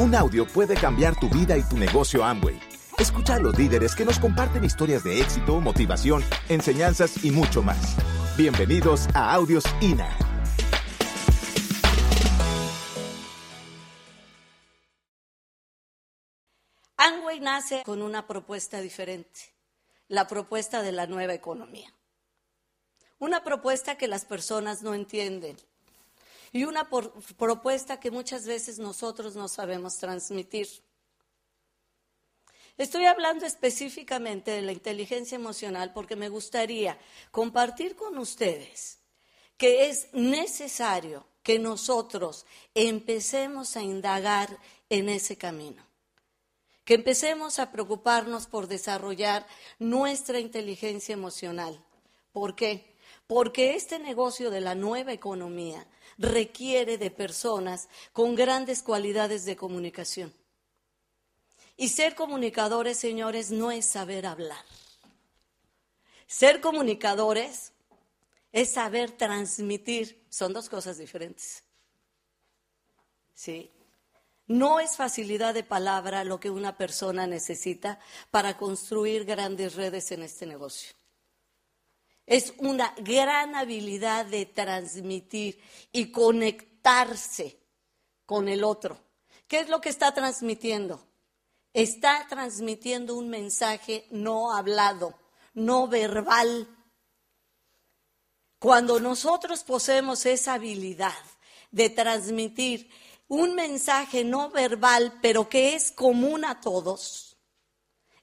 Un audio puede cambiar tu vida y tu negocio Amway. Escucha a los líderes que nos comparten historias de éxito, motivación, enseñanzas y mucho más. Bienvenidos a Audios INA. Amway nace con una propuesta diferente, la propuesta de la nueva economía. Una propuesta que las personas no entienden, y una propuesta que muchas veces nosotros no sabemos transmitir. Estoy hablando específicamente de la inteligencia emocional porque me gustaría compartir con ustedes que es necesario que nosotros empecemos a indagar en ese camino, que empecemos a preocuparnos por desarrollar nuestra inteligencia emocional. ¿Por qué? Porque este negocio de la nueva economía requiere de personas con grandes cualidades de comunicación. Y ser comunicadores, señores, no es saber hablar. Ser comunicadores es saber transmitir. Son dos cosas diferentes. ¿Sí? No es facilidad de palabra lo que una persona necesita para construir grandes redes en este negocio. Es una gran habilidad de transmitir y conectarse con el otro. ¿Qué es lo que está transmitiendo? Está transmitiendo un mensaje no hablado, no verbal. Cuando nosotros poseemos esa habilidad de transmitir un mensaje no verbal, pero que es común a todos,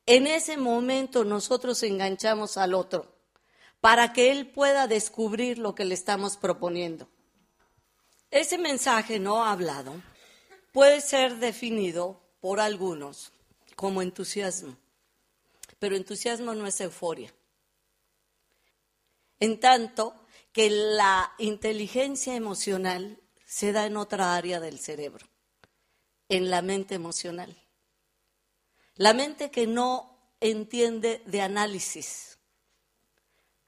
en ese momento nosotros enganchamos al otro para que él pueda descubrir lo que le estamos proponiendo. Ese mensaje no hablado puede ser definido por algunos como entusiasmo, pero entusiasmo no es euforia. En tanto que la inteligencia emocional se da en otra área del cerebro, en la mente emocional. La mente que no entiende de análisis,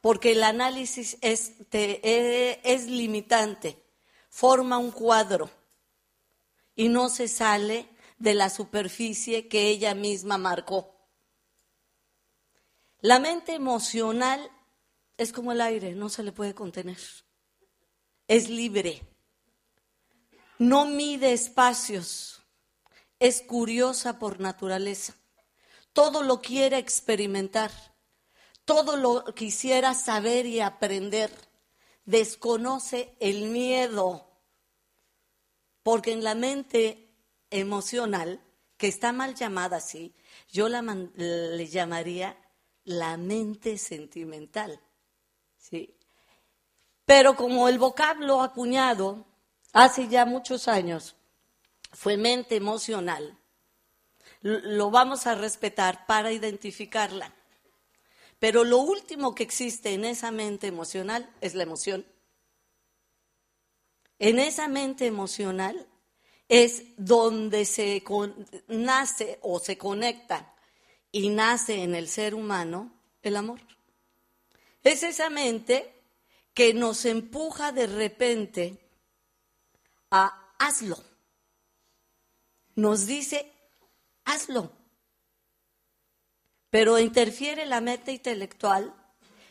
porque el análisis es, eh, es limitante, forma un cuadro y no se sale de la superficie que ella misma marcó. La mente emocional es como el aire, no se le puede contener. Es libre. No mide espacios. Es curiosa por naturaleza. Todo lo quiere experimentar todo lo quisiera saber y aprender. Desconoce el miedo, porque en la mente emocional, que está mal llamada así, yo la le llamaría la mente sentimental. ¿sí? Pero como el vocablo acuñado hace ya muchos años fue mente emocional, lo vamos a respetar para identificarla. Pero lo último que existe en esa mente emocional es la emoción. En esa mente emocional es donde se nace o se conecta y nace en el ser humano el amor. Es esa mente que nos empuja de repente a hazlo. Nos dice, hazlo pero interfiere la mente intelectual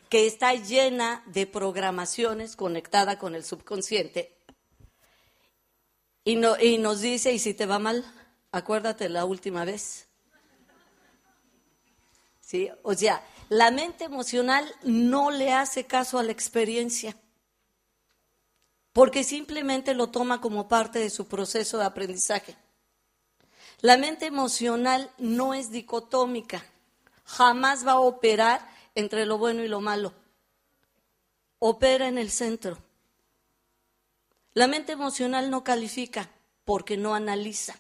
que está llena de programaciones conectada con el subconsciente y, y nos dice, y si te va mal, acuérdate la última vez. ¿Sí? O sea, la mente emocional no le hace caso a la experiencia, porque simplemente lo toma como parte de su proceso de aprendizaje. La mente emocional no es dicotómica jamás va a operar entre lo bueno y lo malo. Opera en el centro. La mente emocional no califica porque no analiza.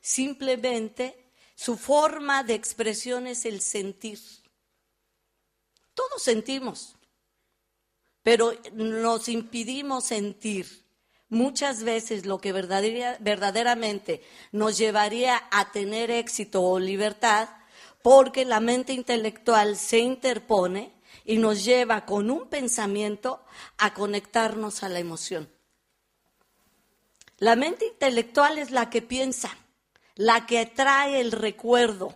Simplemente su forma de expresión es el sentir. Todos sentimos, pero nos impidimos sentir. Muchas veces lo que verdaderamente nos llevaría a tener éxito o libertad porque la mente intelectual se interpone y nos lleva con un pensamiento a conectarnos a la emoción. La mente intelectual es la que piensa, la que trae el recuerdo.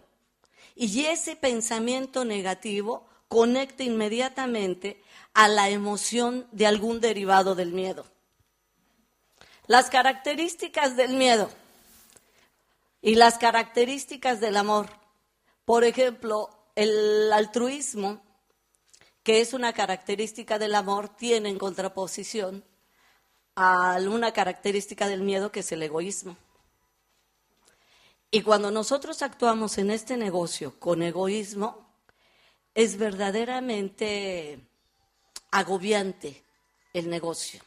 Y ese pensamiento negativo conecta inmediatamente a la emoción de algún derivado del miedo. Las características del miedo y las características del amor. Por ejemplo, el altruismo, que es una característica del amor, tiene en contraposición a una característica del miedo que es el egoísmo. Y cuando nosotros actuamos en este negocio con egoísmo, es verdaderamente agobiante el negocio.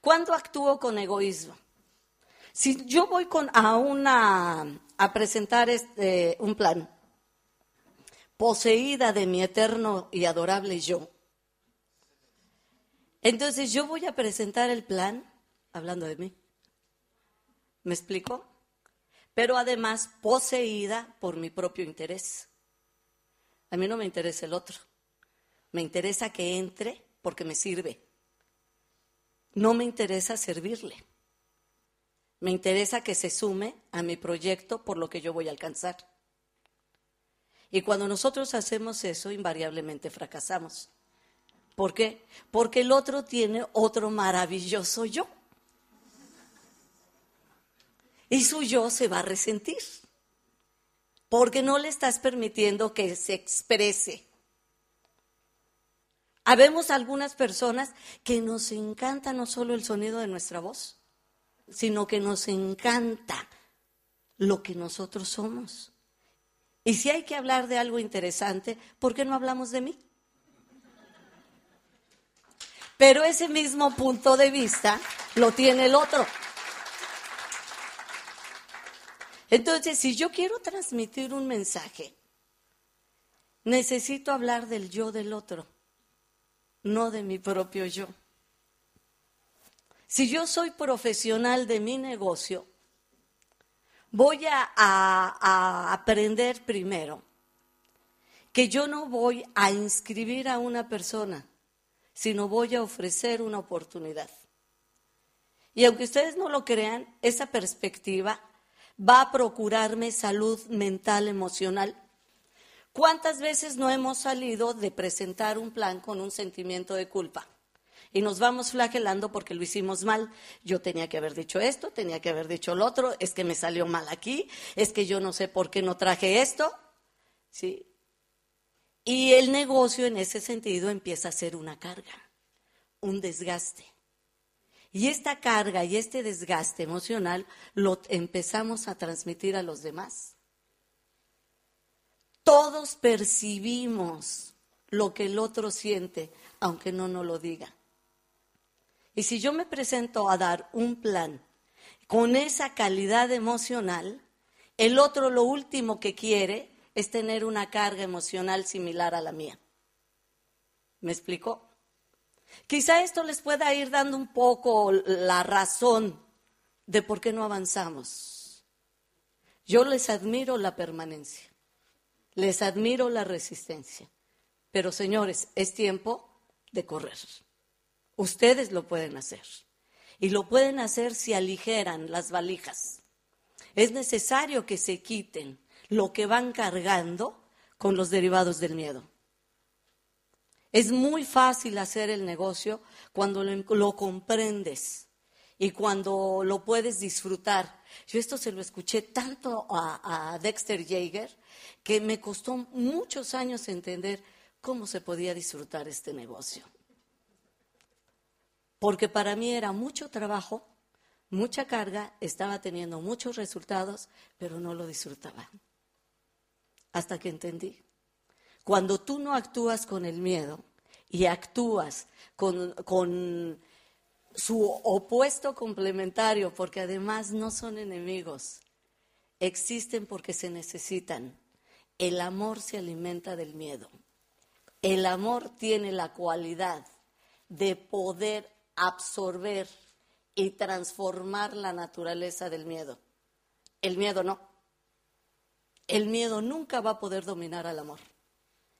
¿Cuándo actúo con egoísmo? Si yo voy a, una, a presentar este, un plan, poseída de mi eterno y adorable yo, entonces yo voy a presentar el plan hablando de mí. ¿Me explico? Pero además poseída por mi propio interés. A mí no me interesa el otro. Me interesa que entre porque me sirve. No me interesa servirle. Me interesa que se sume a mi proyecto por lo que yo voy a alcanzar. Y cuando nosotros hacemos eso, invariablemente fracasamos. ¿Por qué? Porque el otro tiene otro maravilloso yo. Y su yo se va a resentir. Porque no le estás permitiendo que se exprese. Habemos algunas personas que nos encanta no solo el sonido de nuestra voz, sino que nos encanta lo que nosotros somos. Y si hay que hablar de algo interesante, ¿por qué no hablamos de mí? Pero ese mismo punto de vista lo tiene el otro. Entonces, si yo quiero transmitir un mensaje, necesito hablar del yo del otro, no de mi propio yo. Si yo soy profesional de mi negocio, voy a, aprender primero que yo no voy a inscribir a una persona, sino voy a ofrecer una oportunidad. Y aunque ustedes no lo crean, esa perspectiva va a procurarme salud mental, emocional. ¿Cuántas veces no hemos salido de presentar un plan con un sentimiento de culpa? Y nos vamos flagelando porque lo hicimos mal. Yo tenía que haber dicho esto, tenía que haber dicho lo otro, es que me salió mal aquí, es que yo no sé por qué no traje esto. ¿Sí? Y el negocio en ese sentido empieza a ser una carga, un desgaste. Y esta carga y este desgaste emocional lo empezamos a transmitir a los demás. Todos percibimos lo que el otro siente, aunque no nos lo diga. Y si yo me presento a dar un plan con esa calidad emocional, el otro lo último que quiere es tener una carga emocional similar a la mía. ¿Me explicó? Quizá esto les pueda ir dando un poco la razón de por qué no avanzamos. Yo les admiro la permanencia, les admiro la resistencia, pero señores, es tiempo de correr. Ustedes lo pueden hacer. Y lo pueden hacer si aligeran las valijas. Es necesario que se quiten lo que van cargando con los derivados del miedo. Es muy fácil hacer el negocio cuando lo, comprendes y cuando lo puedes disfrutar. Yo esto se lo escuché tanto a, a Dexter Jaeger que me costó muchos años entender cómo se podía disfrutar este negocio porque para mí era mucho trabajo, mucha carga, estaba teniendo muchos resultados, pero no lo disfrutaba. Hasta que entendí. Cuando tú no actúas con el miedo y actúas con, su opuesto complementario, porque además no son enemigos, existen porque se necesitan. El amor se alimenta del miedo. El amor tiene la cualidad de poder absorber y transformar la naturaleza del miedo. El miedo no. El miedo nunca va a poder dominar al amor.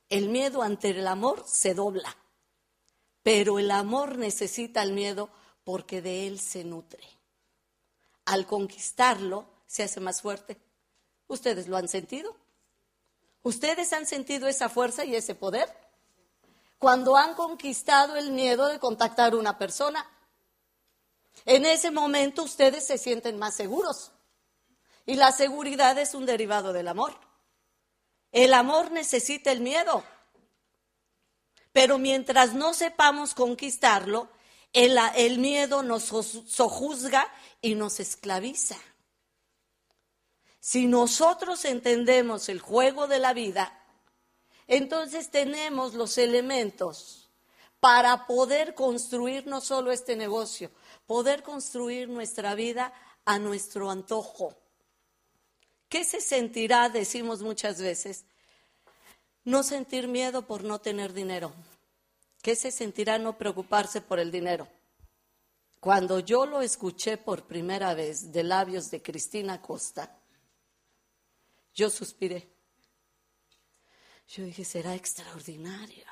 El miedo ante el amor se dobla, pero el amor necesita el miedo porque de él se nutre. al conquistarlo se hace más fuerte. ¿Ustedes lo han sentido? ¿Ustedes han sentido esa fuerza y ese poder? Cuando han conquistado el miedo de contactar a una persona, en ese momento ustedes se sienten más seguros. Y la seguridad es un derivado del amor. El amor necesita el miedo. Pero mientras no sepamos conquistarlo, el, miedo nos sojuzga y nos esclaviza. Si nosotros entendemos el juego de la vida, entonces tenemos los elementos para poder construir no solo este negocio, poder construir nuestra vida a nuestro antojo. ¿Qué se sentirá, decimos muchas veces, no sentir miedo por no tener dinero? ¿Qué se sentirá no preocuparse por el dinero? Cuando yo lo escuché por primera vez de labios de Cristina Costa, yo suspiré. Yo dije, será extraordinaria.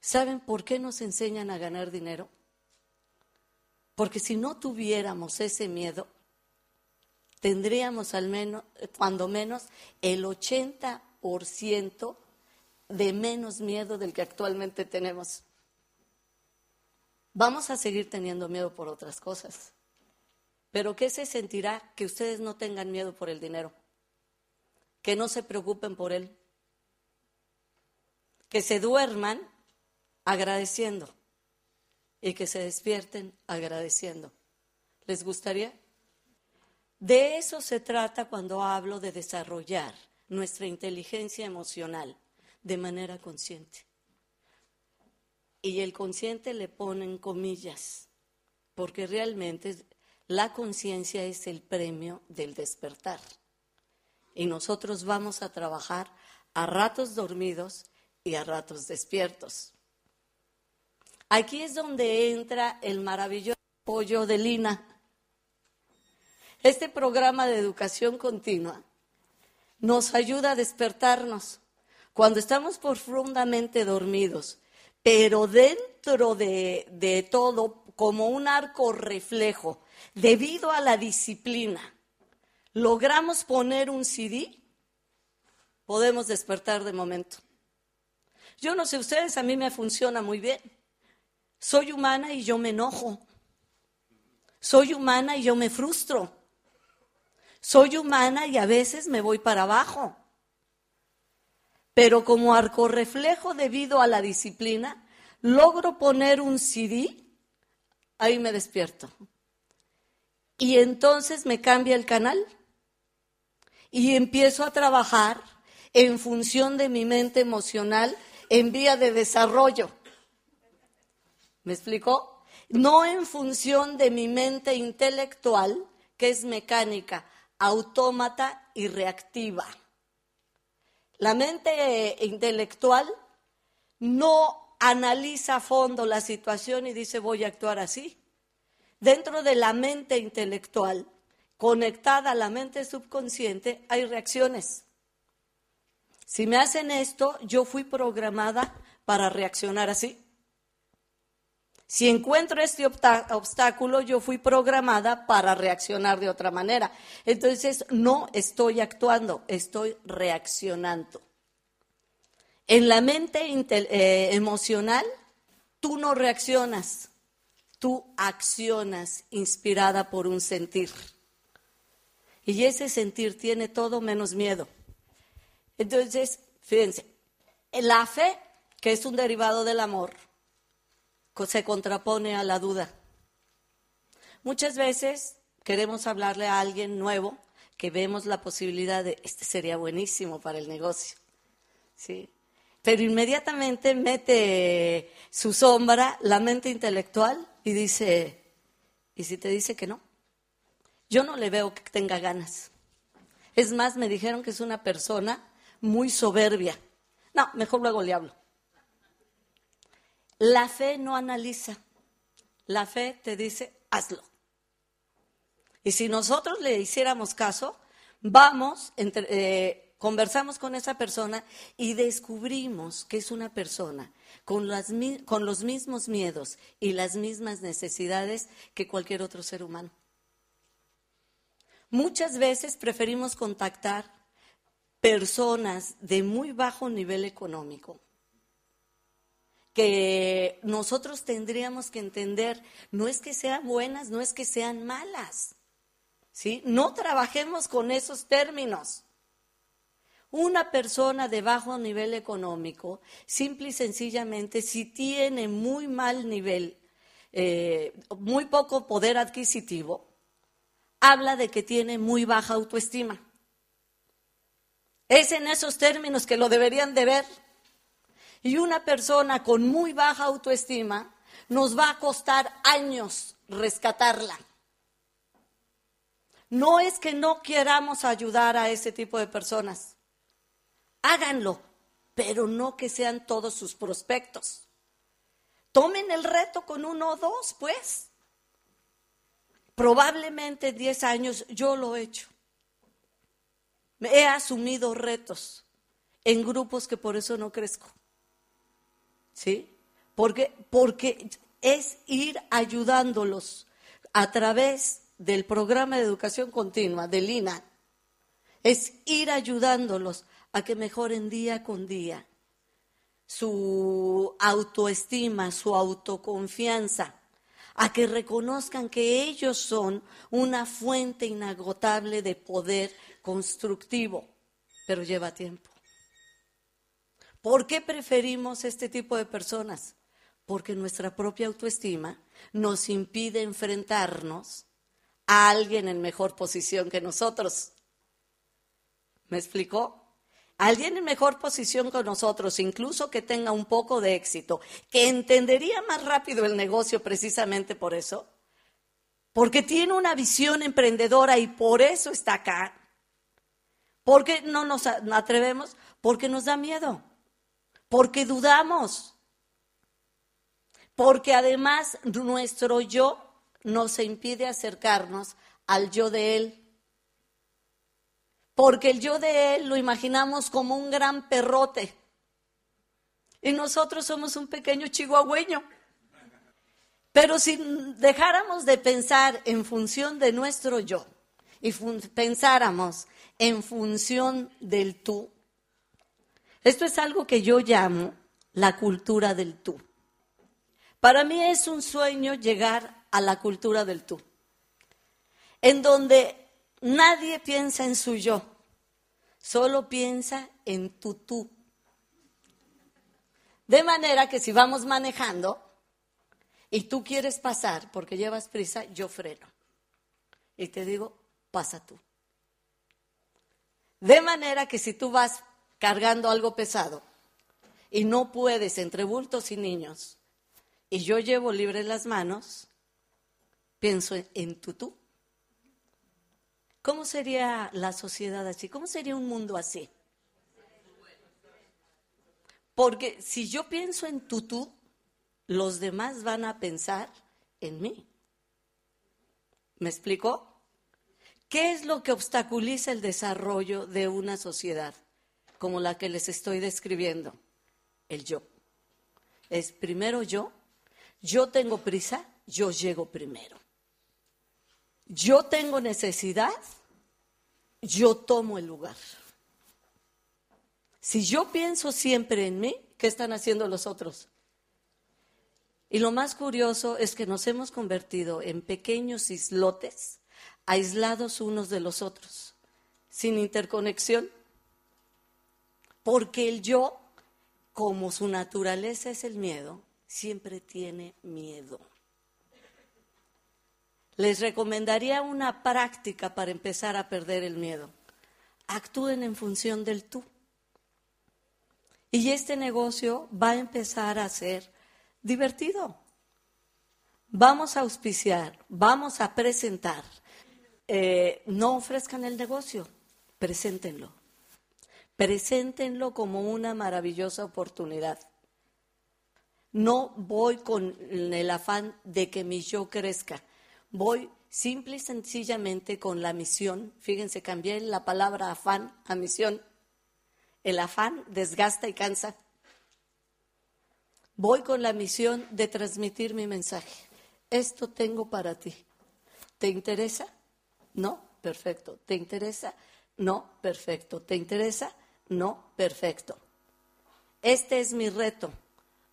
¿Saben por qué nos enseñan a ganar dinero? Porque si no tuviéramos ese miedo, tendríamos al menos, cuando menos, el 80% de menos miedo del que actualmente tenemos. Vamos a seguir teniendo miedo por otras cosas. Pero ¿qué se sentirá que ustedes no tengan miedo por el dinero? Que no se preocupen por él. Que se duerman agradeciendo y que se despierten agradeciendo. ¿Les gustaría? De eso se trata cuando hablo de desarrollar nuestra inteligencia emocional de manera consciente. Y el consciente le ponen comillas, porque realmente la conciencia es el premio del despertar. Y nosotros vamos a trabajar a ratos dormidos y a ratos despiertos. Aquí es donde entra el maravilloso apoyo de Lina. Este programa de educación continua nos ayuda a despertarnos cuando estamos profundamente dormidos, pero dentro de, de todo, como un arco reflejo, debido a la disciplina, logramos poner un CD, podemos despertar de momento. Yo no sé ustedes, a mí me funciona muy bien. Soy humana y yo me enojo. Soy humana y yo me frustro. Soy humana y a veces me voy para abajo. Pero como arco reflejo debido a la disciplina, logro poner un CD, ahí me despierto. Y entonces me cambia el canal y empiezo a trabajar en función de mi mente emocional en vía de desarrollo. ¿Me explicó? No en función de mi mente intelectual, que es mecánica, autómata y reactiva. La mente intelectual no analiza a fondo la situación y dice voy a actuar así. Dentro de la mente intelectual, conectada a la mente subconsciente, hay reacciones. Si me hacen esto, yo fui programada para reaccionar así. Si encuentro este obstáculo, yo fui programada para reaccionar de otra manera. Entonces, no estoy actuando, estoy reaccionando. En la mente eh, emocional, tú no reaccionas, tú accionas inspirada por un sentir. Y ese sentir tiene todo menos miedo. Entonces, fíjense, la fe, que es un derivado del amor, se contrapone a la duda. Muchas veces queremos hablarle a alguien nuevo que vemos la posibilidad de, este sería buenísimo para el negocio. ¿sí? Pero inmediatamente mete su sombra la mente intelectual y dice, ¿y si te dice que no? Yo no le veo que tenga ganas. Es más, me dijeron que es una persona muy soberbia. No, mejor luego le hablo. La fe no analiza. La fe te dice, hazlo. Y si nosotros le hiciéramos caso, vamos, eh, conversamos con esa persona y descubrimos que es una persona con los mismos miedos y las mismas necesidades que cualquier otro ser humano. Muchas veces preferimos contactar personas de muy bajo nivel económico que nosotros tendríamos que entender, no es que sean buenas, no es que sean malas. ¿Sí? No trabajemos con esos términos. Una persona de bajo nivel económico, simple y sencillamente, si tiene muy mal nivel, eh, muy poco poder adquisitivo, habla de que tiene muy baja autoestima. Es en esos términos que lo deberían de ver. Y una persona con muy baja autoestima nos va a costar años rescatarla. No es que no queramos ayudar a ese tipo de personas. Háganlo, pero no que sean todos sus prospectos. Tomen el reto con uno o dos, pues. Probablemente 10 años yo lo he hecho. He asumido retos en grupos que por eso no crezco. ¿Sí? Porque, porque es ir ayudándolos a través del programa de educación continua, del INA. Es ir ayudándolos a que mejoren día con día su autoestima, su autoconfianza, a que reconozcan que ellos son una fuente inagotable de poder constructivo, pero lleva tiempo. ¿Por qué preferimos este tipo de personas? Porque nuestra propia autoestima nos impide enfrentarnos a alguien en mejor posición que nosotros. ¿Me explicó? Alguien en mejor posición que nosotros, incluso que tenga un poco de éxito, que entendería más rápido el negocio precisamente por eso, porque tiene una visión emprendedora y por eso está acá. ¿Por qué no nos atrevemos? Porque nos da miedo porque dudamos, porque además nuestro yo nos impide acercarnos al yo de Él. Porque el yo de Él lo imaginamos como un gran perrote. Y nosotros somos un pequeño chihuahueño. Pero si dejáramos de pensar en función de nuestro yo y pensáramos en función del tú, esto es algo que yo llamo la cultura del tú. Para mí es un sueño llegar a la cultura del tú, en donde nadie piensa en su yo, solo piensa en tu tú. De manera que si vamos manejando y tú quieres pasar porque llevas prisa, yo freno. Y te digo, pasa tú. De manera que si tú vas cargando algo pesado y no puedes entre bultos y niños y yo llevo libre las manos, pienso en tu tú. ¿Cómo sería la sociedad así? ¿Cómo sería un mundo así? Porque si yo pienso en tu tú, los demás van a pensar en mí. ¿Me explico? ¿Qué es lo que obstaculiza el desarrollo de una sociedad? como la que les estoy describiendo, el yo. Es primero yo, yo tengo prisa, yo llego primero. Yo tengo necesidad, yo tomo el lugar. Si yo pienso siempre en mí, ¿qué están haciendo los otros? Y lo más curioso es que nos hemos convertido en pequeños islotes, aislados unos de los otros, sin interconexión. Porque el yo, como su naturaleza es el miedo, siempre tiene miedo. Les recomendaría una práctica para empezar a perder el miedo. Actúen en función del tú. Y este negocio va a empezar a ser divertido. Vamos a auspiciar, vamos a presentar. Eh, no ofrezcan el negocio, preséntenlo. Preséntenlo como una maravillosa oportunidad. No voy con el afán de que mi yo crezca. Voy simple y sencillamente con la misión. Fíjense, cambié la palabra afán a misión. El afán desgasta y cansa. Voy con la misión de transmitir mi mensaje. Esto tengo para ti. ¿Te interesa? ¿No? perfecto. ¿Te interesa? No, perfecto. ¿Te interesa? No, perfecto. Este es mi reto.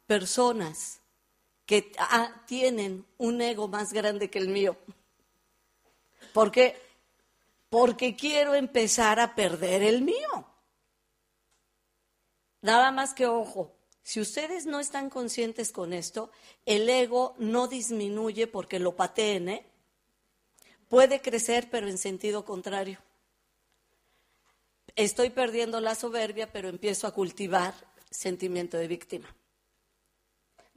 Personas que ah, tienen un ego más grande que el mío. ¿Por qué? Porque quiero empezar a perder el mío. Nada más que ojo, si ustedes no están conscientes con esto, el ego no disminuye porque lo pateen, ¿eh? Puede crecer, pero en sentido contrario. Estoy perdiendo la soberbia, pero empiezo a cultivar sentimiento de víctima.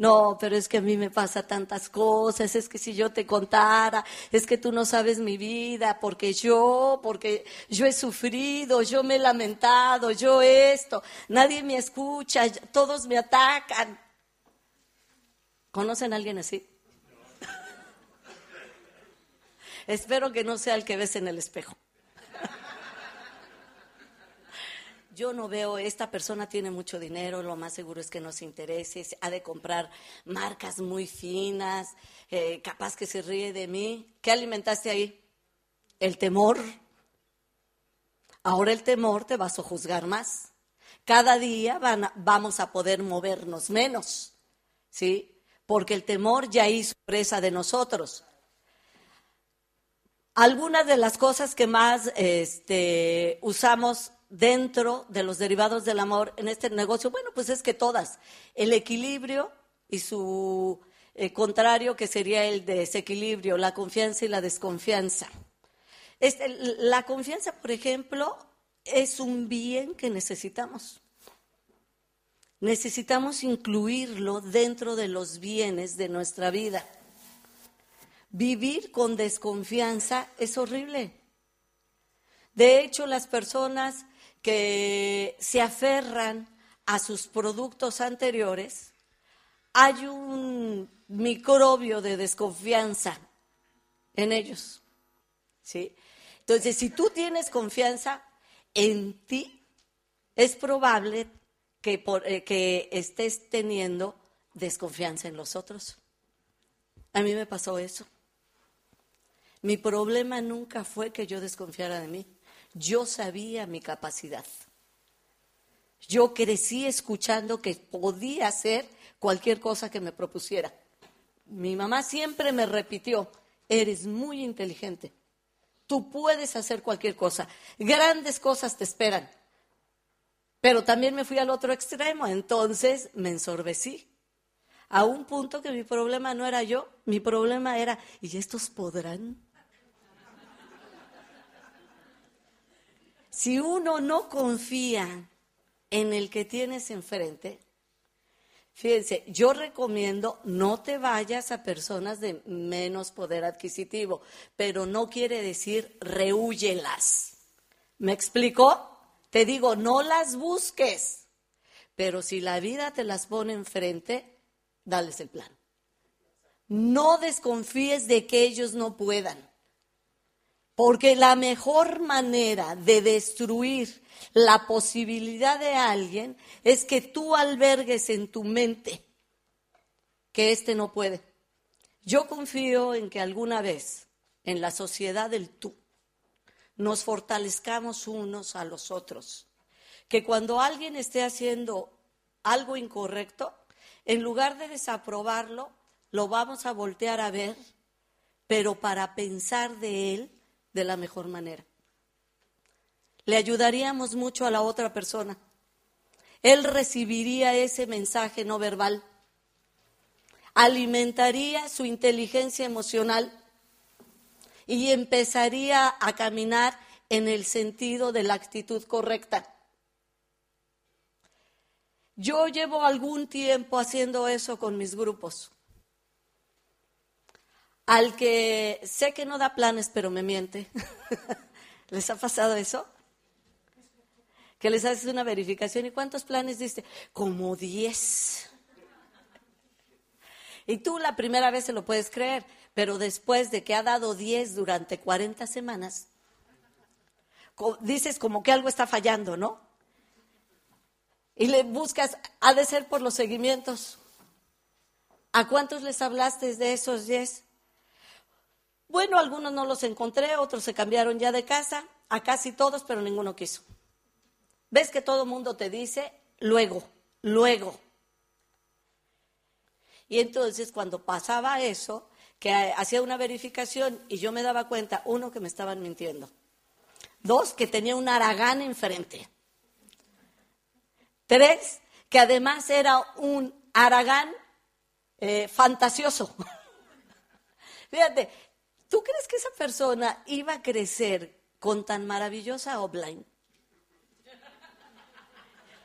No, pero es que a mí me pasa tantas cosas, es que si yo te contara, es que tú no sabes mi vida, porque yo, porque yo he sufrido, yo me he lamentado, yo esto, nadie me escucha, todos me atacan. ¿Conocen a alguien así? Espero que no sea el que ves en el espejo. Yo no veo, esta persona tiene mucho dinero, lo más seguro es que no se interese, ha de comprar marcas muy finas, eh, capaz que se ríe de mí. ¿Qué alimentaste ahí? El temor. Ahora el temor te va a sojuzgar más. Cada día vamos a poder movernos menos, ¿sí? Porque el temor ya hizo presa de nosotros. Algunas de las cosas que más este, usamos dentro de los derivados del amor en este negocio? Bueno, pues es que todas. El equilibrio y su eh, contrario, que sería el desequilibrio, la confianza y la desconfianza. Este, la confianza, por ejemplo, es un bien que necesitamos. Necesitamos incluirlo dentro de los bienes de nuestra vida. Vivir con desconfianza es horrible. De hecho, las personas que se aferran a sus productos anteriores, hay un microbio de desconfianza en ellos. ¿sí? Entonces, si tú tienes confianza en ti, es probable que, eh, que estés teniendo desconfianza en los otros. A mí me pasó eso. Mi problema nunca fue que yo desconfiara de mí. Yo sabía mi capacidad. Yo crecí escuchando que podía hacer cualquier cosa que me propusiera. Mi mamá siempre me repitió, eres muy inteligente. Tú puedes hacer cualquier cosa. Grandes cosas te esperan. Pero también me fui al otro extremo, entonces me ensorbecí. A un punto que mi problema no era yo, mi problema era, ¿y estos podrán? Si uno no confía en el que tienes enfrente, fíjense, yo recomiendo no te vayas a personas de menos poder adquisitivo, pero no quiere decir rehúyelas. ¿Me explico? Te digo, no las busques, pero si la vida te las pone enfrente, dales el plan. No desconfíes de que ellos no puedan. Porque la mejor manera de destruir la posibilidad de alguien es que tú albergues en tu mente que éste no puede. Yo confío en que alguna vez en la sociedad del tú nos fortalezcamos unos a los otros. Que cuando alguien esté haciendo algo incorrecto, en lugar de desaprobarlo, lo vamos a voltear a ver, pero para pensar de él de la mejor manera. Le ayudaríamos mucho a la otra persona. Él recibiría ese mensaje no verbal. Alimentaría su inteligencia emocional y empezaría a caminar en el sentido de la actitud correcta. Yo llevo algún tiempo haciendo eso con mis grupos al que sé que no da planes, pero me miente. ¿Les ha pasado eso? Que les haces una verificación y ¿cuántos planes diste? Como 10. Y tú la primera vez se lo puedes creer, pero después de que ha dado 10 durante 40 semanas, dices como que algo está fallando, ¿no? Y le buscas, ha de ser por los seguimientos. ¿A cuántos les hablaste de esos 10? Bueno, algunos no los encontré, otros se cambiaron ya de casa, a casi todos, pero ninguno quiso. ¿Ves que todo mundo te dice luego, luego? Y entonces cuando pasaba eso, que hacía una verificación y yo me daba cuenta, uno, que me estaban mintiendo. Dos, que tenía un aragán enfrente. Tres, que además era un aragán eh, fantasioso. Fíjate, ¿tú crees que esa persona iba a crecer con tan maravillosa offline?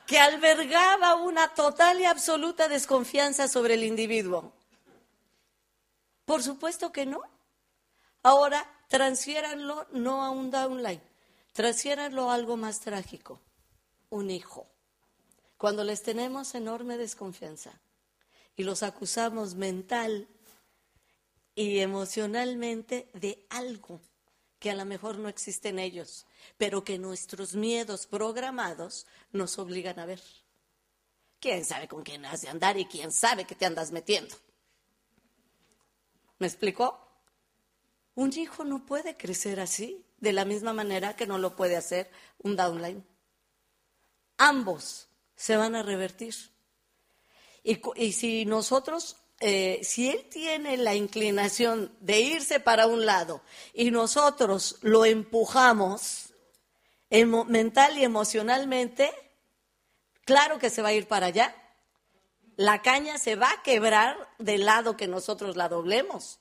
Que albergaba una total y absoluta desconfianza sobre el individuo. Por supuesto que no. Ahora, transfiéranlo no a un downline, transfiéranlo a algo más trágico, un hijo. Cuando les tenemos enorme desconfianza y los acusamos mental y emocionalmente de algo que a lo mejor no existe en ellos, pero que nuestros miedos programados nos obligan a ver. ¿Quién sabe con quién has de andar y quién sabe que te andas metiendo? ¿Me explicó? Un hijo no puede crecer así, de la misma manera que no lo puede hacer un downline. Ambos se van a revertir. Y, y si nosotros eh, si él tiene la inclinación de irse para un lado y nosotros lo empujamos mental y emocionalmente, claro que se va a ir para allá. La caña se va a quebrar del lado que nosotros la doblemos.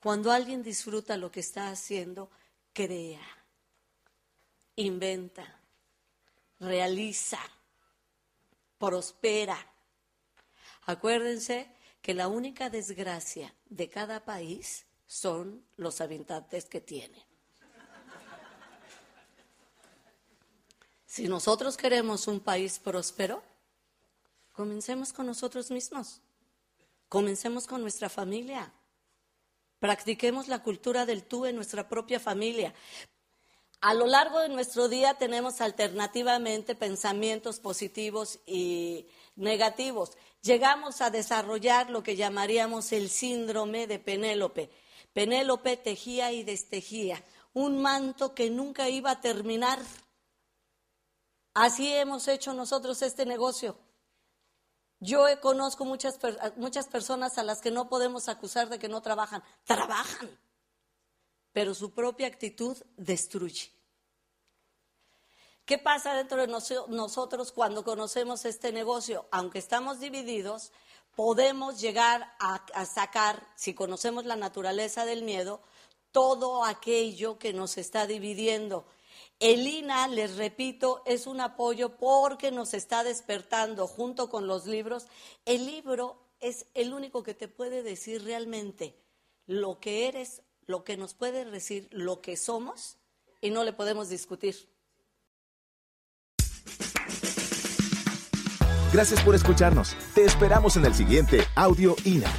Cuando alguien disfruta lo que está haciendo, crea, inventa, realiza, prospera Acuérdense que la única desgracia de cada país son los habitantes que tiene. Si nosotros queremos un país próspero, comencemos con nosotros mismos. Comencemos con nuestra familia. Practiquemos la cultura del tú en nuestra propia familia. A lo largo de nuestro día tenemos alternativamente pensamientos positivos y negativos. Llegamos a desarrollar lo que llamaríamos el síndrome de Penélope. Penélope tejía y destejía un manto que nunca iba a terminar. Así hemos hecho nosotros este negocio. Yo conozco muchas, muchas personas a las que no podemos acusar de que no trabajan. Trabajan pero su propia actitud destruye. ¿Qué pasa dentro de nosotros cuando conocemos este negocio? Aunque estamos divididos, podemos llegar a, sacar, si conocemos la naturaleza del miedo, todo aquello que nos está dividiendo. El INA, les repito, es un apoyo porque nos está despertando junto con los libros. El libro es el único que te puede decir realmente lo que eres lo que nos puede decir lo que somos y no le podemos discutir. Gracias por escucharnos. Te esperamos en el siguiente Audio INA.